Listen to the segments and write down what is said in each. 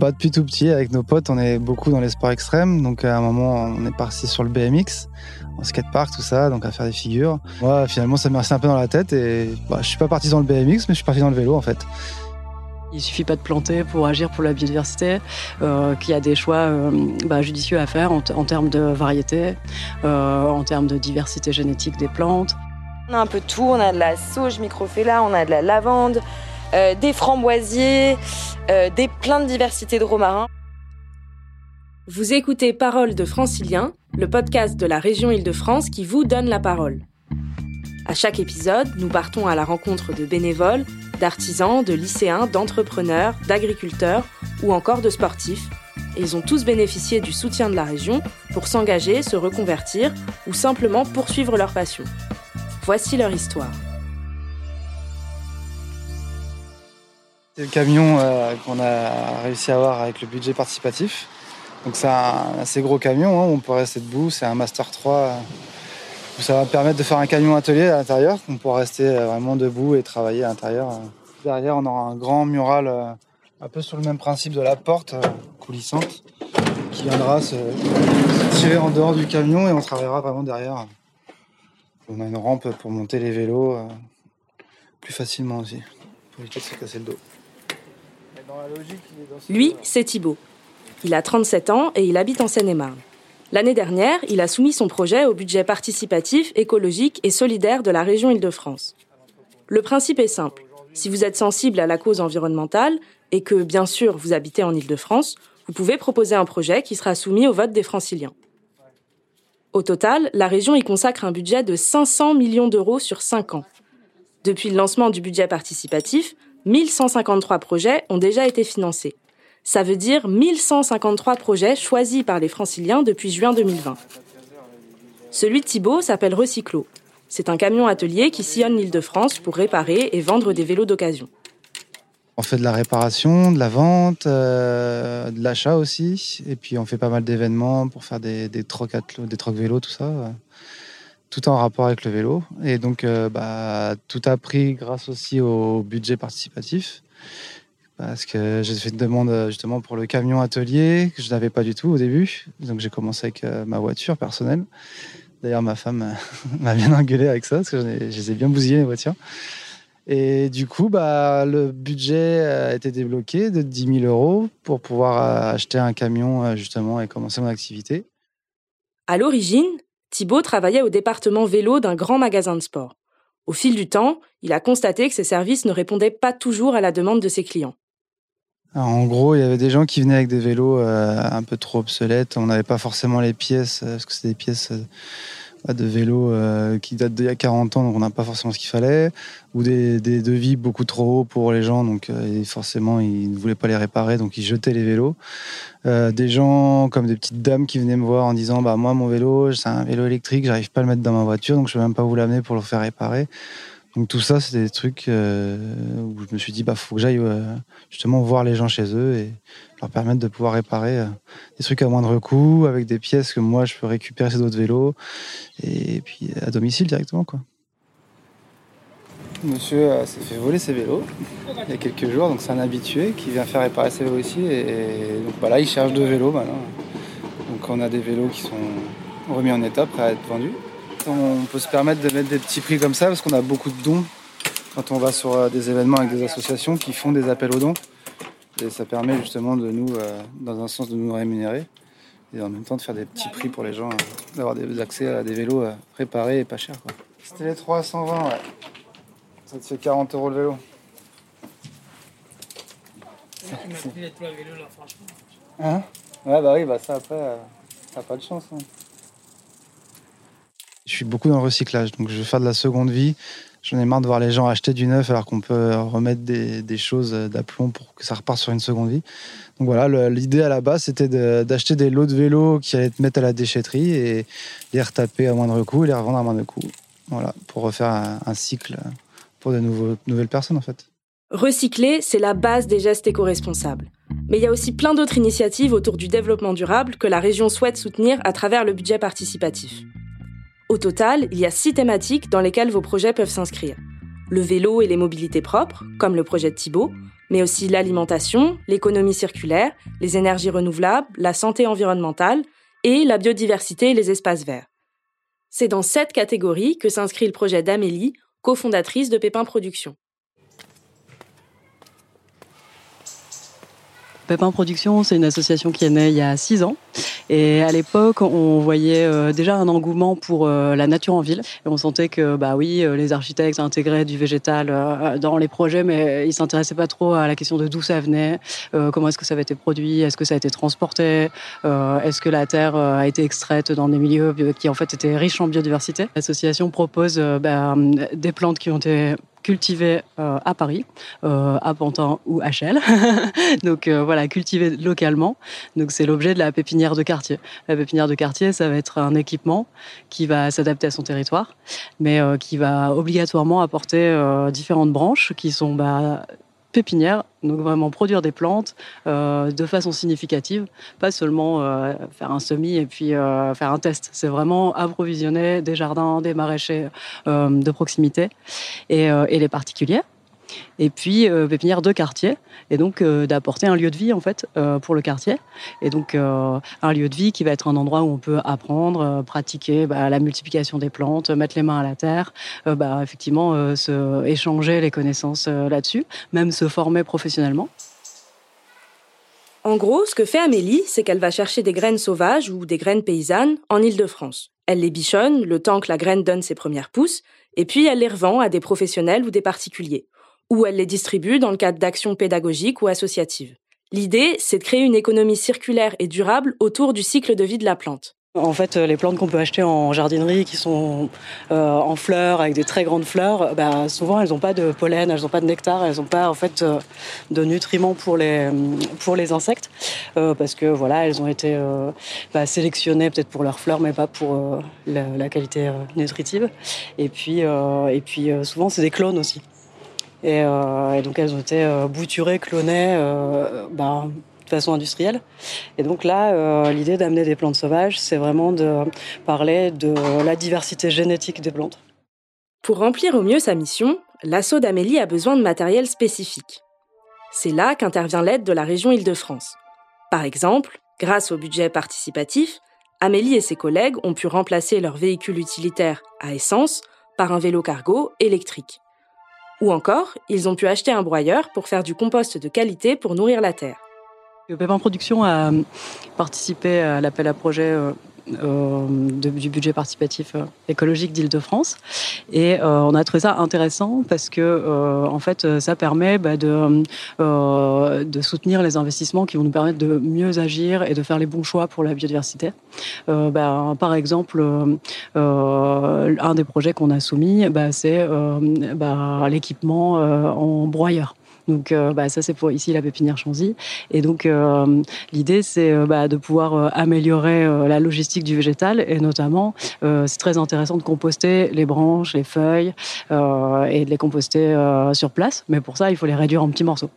Pas depuis tout petit, avec nos potes, on est beaucoup dans les sports extrêmes. Donc à un moment, on est parti sur le BMX, en skatepark, tout ça, donc à faire des figures. Moi, finalement, ça m'est resté un peu dans la tête et bah, je suis pas parti dans le BMX, mais je suis parti dans le vélo en fait. Il suffit pas de planter pour agir pour la biodiversité, euh, qu'il y a des choix euh, bah, judicieux à faire en, termes de variété, euh, en termes de diversité génétique des plantes. On a un peu de tout, on a de la sauge microphylla, on a de la lavande, des framboisiers, des plein de diversité de romarins. Vous écoutez Parole de Francilien, le podcast de la région Île-de-France qui vous donne la parole. À chaque épisode, nous partons à la rencontre de bénévoles d'artisans, de lycéens, d'entrepreneurs, d'agriculteurs ou encore de sportifs. Ils ont tous bénéficié du soutien de la région pour s'engager, se reconvertir ou simplement poursuivre leur passion. Voici leur histoire. C'est le camion euh, qu'on a réussi à avoir avec le budget participatif. Donc c'est un assez gros camion, hein, on peut rester debout, c'est un Master 3 ça va permettre de faire un camion atelier à l'intérieur. On pourra rester euh, vraiment debout et travailler à l'intérieur. Derrière, on aura un grand mural euh, un peu sur le même principe de la porte coulissante qui viendra se tirer en dehors du camion et on travaillera vraiment derrière. On a une rampe pour monter les vélos plus facilement aussi, pour éviter de se casser le dos. Lui, c'est Thibaut. Il a 37 ans et il habite en Seine-et-Marne. L'année dernière, il a soumis son projet au budget participatif, écologique et solidaire de la région Île-de-France. Le principe est simple. Si vous êtes sensible à la cause environnementale et que, bien sûr, vous habitez en Île-de-France, vous pouvez proposer un projet qui sera soumis au vote des franciliens. Au total, la région y consacre un budget de 500 millions d'euros sur 5 ans. Depuis le lancement du budget participatif, 1153 projets ont déjà été financés. Ça veut dire 1153 projets choisis par les franciliens depuis juin 2020. Celui de Thibault s'appelle Recyclo. C'est un camion atelier qui sillonne l'île de France pour réparer et vendre des vélos d'occasion. On fait de la réparation, de la vente, euh, de l'achat aussi. Et puis on fait pas mal d'événements pour faire des, trocs vélos, tout ça. Tout en rapport avec le vélo. Et donc euh, bah, tout a pris grâce aussi au budget participatif parce que j'ai fait une demande euh, justement pour le camion atelier que je n'avais pas du tout au début. Donc j'ai commencé avec euh, ma voiture personnelle. D'ailleurs, ma femme m'a bien engueulé avec ça parce que je les ai bien bousillé les voitures. Et du coup, bah, le budget a été débloqué de 10 000 euros pour pouvoir acheter un camion justement et commencer mon activité. À l'origine, Thibaut travaillait au département vélo d'un grand magasin de sport. Au fil du temps, il a constaté que ses services ne répondaient pas toujours à la demande de ses clients en gros, il y avait des gens qui venaient avec des vélos euh, un peu trop obsolètes. On n'avait pas forcément les pièces, euh, parce que c'est des pièces euh, de vélos qui datent d'il y a 40 ans, donc on n'a pas forcément ce qu'il fallait. Ou des, devis beaucoup trop hauts pour les gens, donc forcément, ils ne voulaient pas les réparer, donc ils jetaient les vélos. des gens comme des petites dames qui venaient me voir en disant bah moi mon vélo c'est un vélo électrique j'arrive pas à le mettre dans ma voiture donc je peux même pas vous l'amener pour le faire réparer donc tout ça, c'était des trucs euh, où je me suis dit, bah, faut que j'aille euh, justement voir les gens chez eux et leur permettre de pouvoir réparer euh, des trucs à moindre coût, avec des pièces que moi je peux récupérer sur d'autres vélos, et puis à domicile directement, quoi. Monsieur s'est fait voler ses vélos il y a quelques jours, donc c'est un habitué qui vient faire réparer ses vélos ici, et, donc voilà, il cherche deux vélos maintenant. Donc on a des vélos qui sont remis en état, prêts à être vendus. On peut se permettre de mettre des petits prix comme ça parce qu'on a beaucoup de dons quand on va sur euh, des événements avec des associations qui font des appels aux dons. Et ça permet justement de nous, euh, dans un sens, de nous rémunérer et en même temps de faire des petits prix pour les gens, euh, d'avoir des accès à des vélos réparés et pas chers. C'était les 320, ouais. Ça te fait 40 euros le vélo. Tu les trois vélos là, franchement. Hein? Ouais, bah oui, bah ça après, t'as pas de chance. Hein. Je suis beaucoup dans le recyclage, donc je vais faire de la seconde vie. J'en ai marre de voir les gens acheter du neuf alors qu'on peut remettre des, choses d'aplomb pour que ça reparte sur une seconde vie. Donc voilà, l'idée à la base, c'était d'acheter des lots de vélos qui allaient être mettre à la déchetterie et les retaper à moindre coût et les revendre à moindre coût. Voilà, pour refaire un, cycle pour de nouvelles personnes en fait. Recycler, c'est la base des gestes éco-responsables. Mais il y a aussi plein d'autres initiatives autour du développement durable que la région souhaite soutenir à travers le budget participatif. Au total, il y a six thématiques dans lesquelles vos projets peuvent s'inscrire. Le vélo et les mobilités propres, comme le projet de Thibault, mais aussi l'alimentation, l'économie circulaire, les énergies renouvelables, la santé environnementale et la biodiversité et les espaces verts. C'est dans cette catégorie que s'inscrit le projet d'Amélie, cofondatrice de Pépin Productions. Pépin Productions, c'est une association qui est née il y a six ans. Et à l'époque, on voyait euh, déjà un engouement pour euh, la nature en ville. Et on sentait que, bah oui, euh, les architectes intégraient du végétal dans les projets, mais ils s'intéressaient pas trop à la question de d'où ça venait, comment est-ce que ça avait été produit, est-ce que ça a été transporté, est-ce que la terre a été extraite dans des milieux qui en fait étaient riches en biodiversité. L'association propose bah, des plantes qui ont été cultivé euh, à Paris, euh, à Pantin ou à Chelles. Donc euh, voilà, cultivé localement. Donc c'est l'objet de la pépinière de quartier. La pépinière de quartier, ça va être un équipement qui va s'adapter à son territoire, mais qui va obligatoirement apporter différentes branches qui sont bah, pépinière, donc vraiment produire des plantes euh, de façon significative, pas seulement euh, faire un semis et puis euh, faire un test. C'est vraiment approvisionner des jardins, des maraîchers de proximité et, et les particuliers et puis euh, pépinière de quartier, et donc euh, d'apporter un lieu de vie en fait euh, pour le quartier, et donc un lieu de vie qui va être un endroit où on peut apprendre, pratiquer bah, la multiplication des plantes, mettre les mains à la terre, bah, effectivement se échanger les connaissances là-dessus, même se former professionnellement. En gros, ce que fait Amélie, c'est qu'elle va chercher des graines sauvages ou des graines paysannes en Île-de-France. Elle les bichonne le temps que la graine donne ses premières pousses, et puis elle les revend à des professionnels ou des particuliers ou elle les distribue dans le cadre d'actions pédagogiques ou associatives. L'idée, c'est de créer une économie circulaire et durable autour du cycle de vie de la plante. En fait, les plantes qu'on peut acheter en jardinerie qui sont euh, en fleurs, avec des très grandes fleurs, bah, souvent elles n'ont pas de pollen, elles n'ont pas de nectar, elles n'ont pas en fait euh, de nutriments pour les, pour les insectes, euh, parce que voilà, elles ont été bah, sélectionnées peut-être pour leurs fleurs, mais pas pour la, la, qualité nutritive. Et puis, et puis souvent c'est des clones aussi. Euh, et, donc elles ont été euh, bouturées, clonées euh, bah, de façon industrielle. Et donc là, l'idée d'amener des plantes sauvages, c'est vraiment de parler de la diversité génétique des plantes. Pour remplir au mieux sa mission, l'assaut d'Amélie a besoin de matériel spécifique. C'est là qu'intervient l'aide de la région Île-de-France. Par exemple, grâce au budget participatif, Amélie et ses collègues ont pu remplacer leur véhicule utilitaire à essence par un vélo cargo électrique. Ou encore, ils ont pu acheter un broyeur pour faire du compost de qualité pour nourrir la terre. Pépin Production a participé à l'appel à projet euh, euh, du budget participatif euh, écologique d'Île-de-France. Et euh, on a trouvé ça intéressant parce que, en fait, ça permet bah, de, de soutenir les investissements qui vont nous permettre de mieux agir et de faire les bons choix pour la biodiversité. Bah, par exemple, un des projets qu'on a soumis, bah, c'est l'équipement en broyeur. Donc euh, bah, ça c'est pour ici la pépinière Chanzy. Et donc euh, l'idée c'est euh, bah, de pouvoir améliorer la logistique du végétal et notamment c'est très intéressant de composter les branches, les feuilles et de les composter sur place. Mais pour ça il faut les réduire en petits morceaux.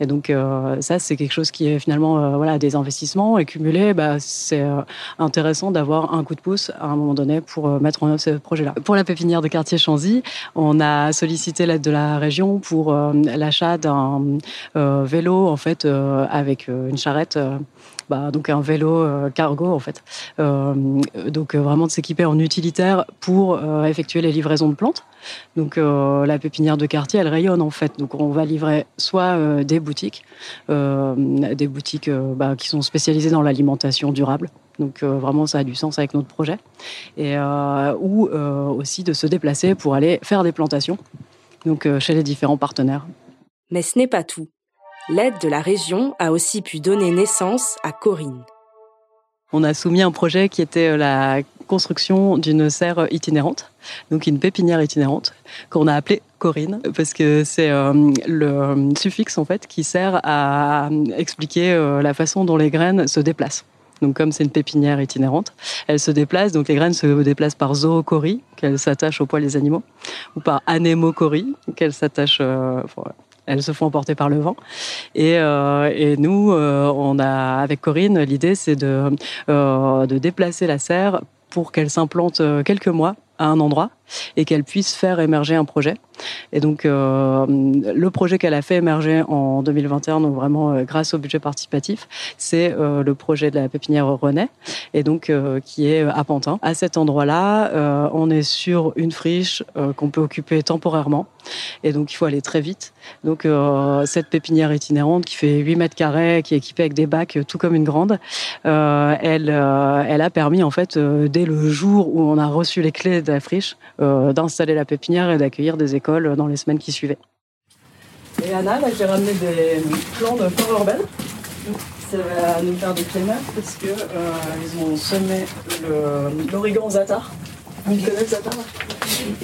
Et donc euh, ça, c'est quelque chose qui est finalement euh, voilà des investissements et cumulés. Bah, c'est euh, intéressant d'avoir un coup de pouce à un moment donné pour mettre en œuvre ce projet-là. Pour la pépinière de quartier Chanzy, on a sollicité l'aide de la région pour l'achat d'un vélo en fait avec une charrette bah, donc un vélo euh, cargo en fait. Euh, donc euh, vraiment de s'équiper en utilitaire pour effectuer les livraisons de plantes. Donc la pépinière de quartier, elle rayonne en fait. Donc on va livrer soit des boutiques, des boutiques bah, qui sont spécialisées dans l'alimentation durable. Donc vraiment, ça a du sens avec notre projet. Et, ou aussi de se déplacer pour aller faire des plantations donc, chez les différents partenaires. Mais ce n'est pas tout l'aide de la région a aussi pu donner naissance à Corinne. On a soumis un projet qui était euh, la construction d'une serre itinérante, donc une pépinière itinérante, qu'on a appelée Corinne, parce que c'est euh, le suffixe en fait qui sert à expliquer euh, la façon dont les graines se déplacent. Donc comme c'est une pépinière itinérante, elle se déplace, donc les graines se déplacent par zoochorie, qu'elles s'attachent au poil des animaux, ou par anémochorie, qu'elles s'attachent, elles se font emporter par le vent. Et, euh, nous, euh, on a avec Corinne, l'idée c'est de, euh, de déplacer la serre pour qu'elle s'implante quelques mois à un endroit et qu'elle puisse faire émerger un projet. Et donc, euh, le projet qu'elle a fait émerger en 2021, donc vraiment euh, grâce au budget participatif, c'est euh, le projet de la pépinière René, et donc qui est à Pantin. À cet endroit-là, on est sur une friche qu'on peut occuper temporairement, et donc il faut aller très vite. Donc, cette pépinière itinérante qui fait 8 mètres carrés, qui est équipée avec des bacs, tout comme une grande, elle, elle a permis en fait dès le jour où on a reçu les clés de la friche euh, d'installer la pépinière et d'accueillir des écoles dans les semaines qui suivaient. Et Anna, là, j'ai ramené des plants de flore urbaine. Ça va nous faire des clémats parce qu'ils euh, ont semé l'origan zatar. Vous connaissez zatar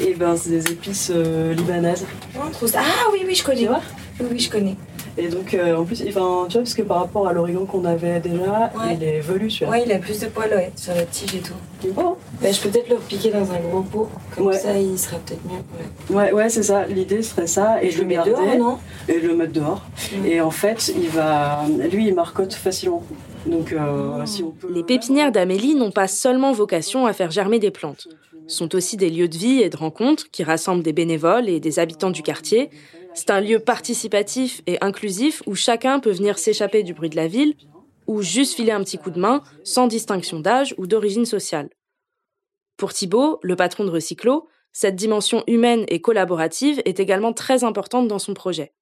Et ben, c'est des épices euh, libanaises. Ah oui, oui, je connais. oui, oui, je connais. Et donc, euh, en plus, enfin, tu vois, parce que par rapport à l'origan qu'on avait déjà, il est velu celui-là. Ouais, il a plus de poils ouais, sur la tige et tout. Bon. Bah, je peux peut-être le piquer dans un gros pot, comme ça il sera peut-être mieux. Ouais, ouais, c'est ça. L'idée serait ça. Et, je le mets dehors, non? Et le mettre dehors. Et en fait, il va. Lui, il marcotte facilement. Donc, euh, si on peut... Les pépinières d'Amélie n'ont pas seulement vocation à faire germer des plantes. sont aussi des lieux de vie et de rencontres qui rassemblent des bénévoles et des habitants du quartier c'est un lieu participatif et inclusif où chacun peut venir s'échapper du bruit de la ville ou juste filer un petit coup de main sans distinction d'âge ou d'origine sociale. Pour Thibault, le patron de Recyclo, cette dimension humaine et collaborative est également très importante dans son projet.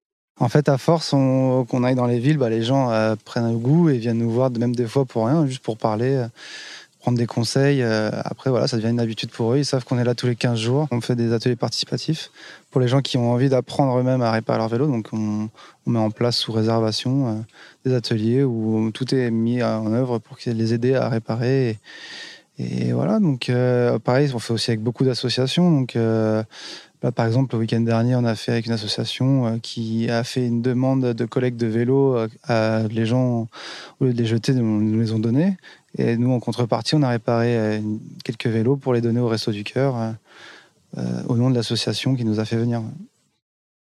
En fait, à force qu'on aille dans les villes, bah, les gens euh, prennent un goût et viennent nous voir, même des fois pour rien, juste pour parler. Euh, prendre des conseils. Euh, après, voilà, ça devient une habitude pour eux. Ils savent qu'on est là tous les 15 jours. On fait des ateliers participatifs pour les gens qui ont envie d'apprendre eux-mêmes à réparer leur vélo. Donc, on, met en place sous réservation euh, des ateliers où tout est mis en œuvre pour les aider à réparer. Et, voilà, donc euh, pareil, on fait aussi avec beaucoup d'associations. Donc, par exemple, le week-end dernier, on a fait avec une association qui a fait une demande de collecte de vélos à les gens, au lieu de les jeter, nous les ont donnés. Et nous, en contrepartie, on a réparé euh, quelques vélos pour les donner au Resto du Cœur euh, euh, au nom de l'association qui nous a fait venir.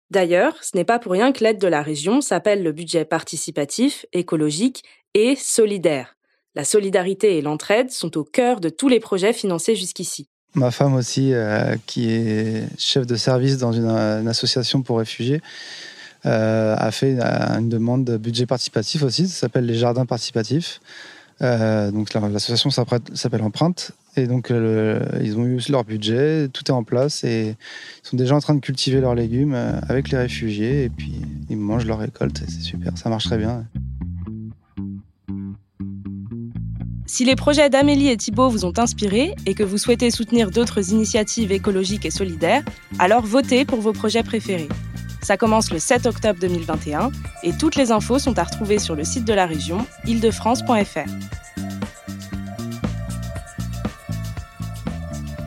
D'ailleurs, ce n'est pas pour rien que l'aide de la région s'appelle le budget participatif, écologique et solidaire. La solidarité et l'entraide sont au cœur de tous les projets financés jusqu'ici. Ma femme aussi, qui est chef de service dans une, association pour réfugiés, a fait une demande de budget participatif aussi. Ça s'appelle les jardins participatifs. Euh, donc l'association s'appelle Empreinte. Et donc euh, ils ont eu leur budget, tout est en place et ils sont déjà en train de cultiver leurs légumes euh, avec les réfugiés et puis ils mangent leur récolte. C'est super, ça marche très bien. Si les projets d'Amélie et Thibault vous ont inspiré et que vous souhaitez soutenir d'autres initiatives écologiques et solidaires, alors votez pour vos projets préférés. Ça commence le 7 octobre 2021 et toutes les infos sont à retrouver sur le site de la région, île-de-france.fr.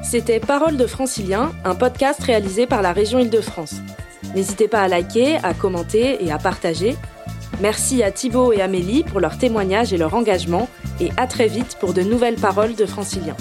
C'était Parole de Francilien, un podcast réalisé par la région Île-de-France. N'hésitez pas à liker, à commenter et à partager. Merci à Thibaut et Amélie pour leur témoignage et leur engagement et à très vite pour de nouvelles paroles de Francilien.